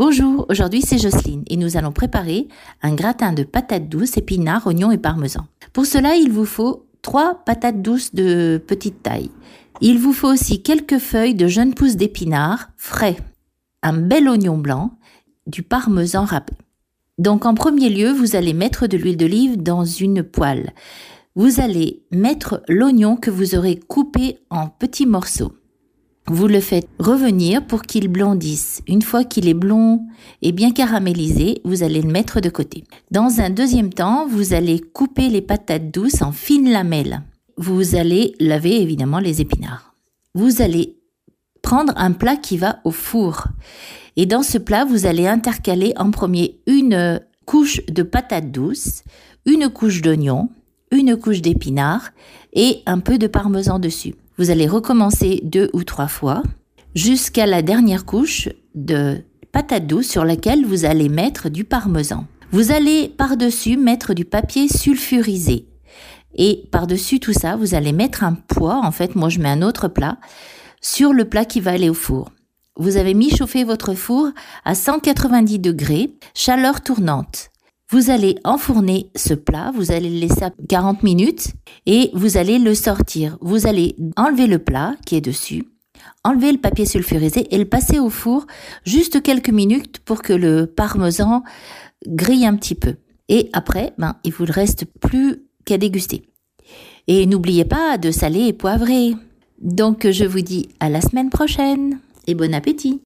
Bonjour, aujourd'hui c'est Jocelyne et nous allons préparer un gratin de patates douces, épinards, oignons et parmesan. Pour cela, il vous faut 3 patates douces de petite taille. Il vous faut aussi quelques feuilles de jeunes pousses d'épinards frais, un bel oignon blanc, du parmesan râpé. Donc en premier lieu, vous allez mettre de l'huile d'olive dans une poêle. Vous allez mettre l'oignon que vous aurez coupé en petits morceaux. Vous le faites revenir pour qu'il blondisse. Une fois qu'il est blond et bien caramélisé, vous allez le mettre de côté. Dans un deuxième temps, vous allez couper les patates douces en fines lamelles. Vous allez laver évidemment les épinards. Vous allez prendre un plat qui va au four. Et dans ce plat, vous allez intercaler en premier une couche de patates douces, une couche d'oignon, une couche d'épinards et un peu de parmesan dessus. Vous allez recommencer deux ou trois fois jusqu'à la dernière couche de patate douce sur laquelle vous allez mettre du parmesan. Vous allez par-dessus mettre du papier sulfurisé. Et par-dessus tout ça, vous allez mettre un poids, en fait, moi je mets un autre plat, sur le plat qui va aller au four. Vous avez mis chauffer votre four à 190 degrés, chaleur tournante. Vous allez enfourner ce plat, vous allez le laisser 40 minutes et vous allez le sortir. Vous allez enlever le plat qui est dessus, enlever le papier sulfurisé et le passer au four juste quelques minutes pour que le parmesan grille un petit peu. Et après, ben, il vous reste plus qu'à déguster. Et n'oubliez pas de saler et poivrer. Donc je vous dis à la semaine prochaine et bon appétit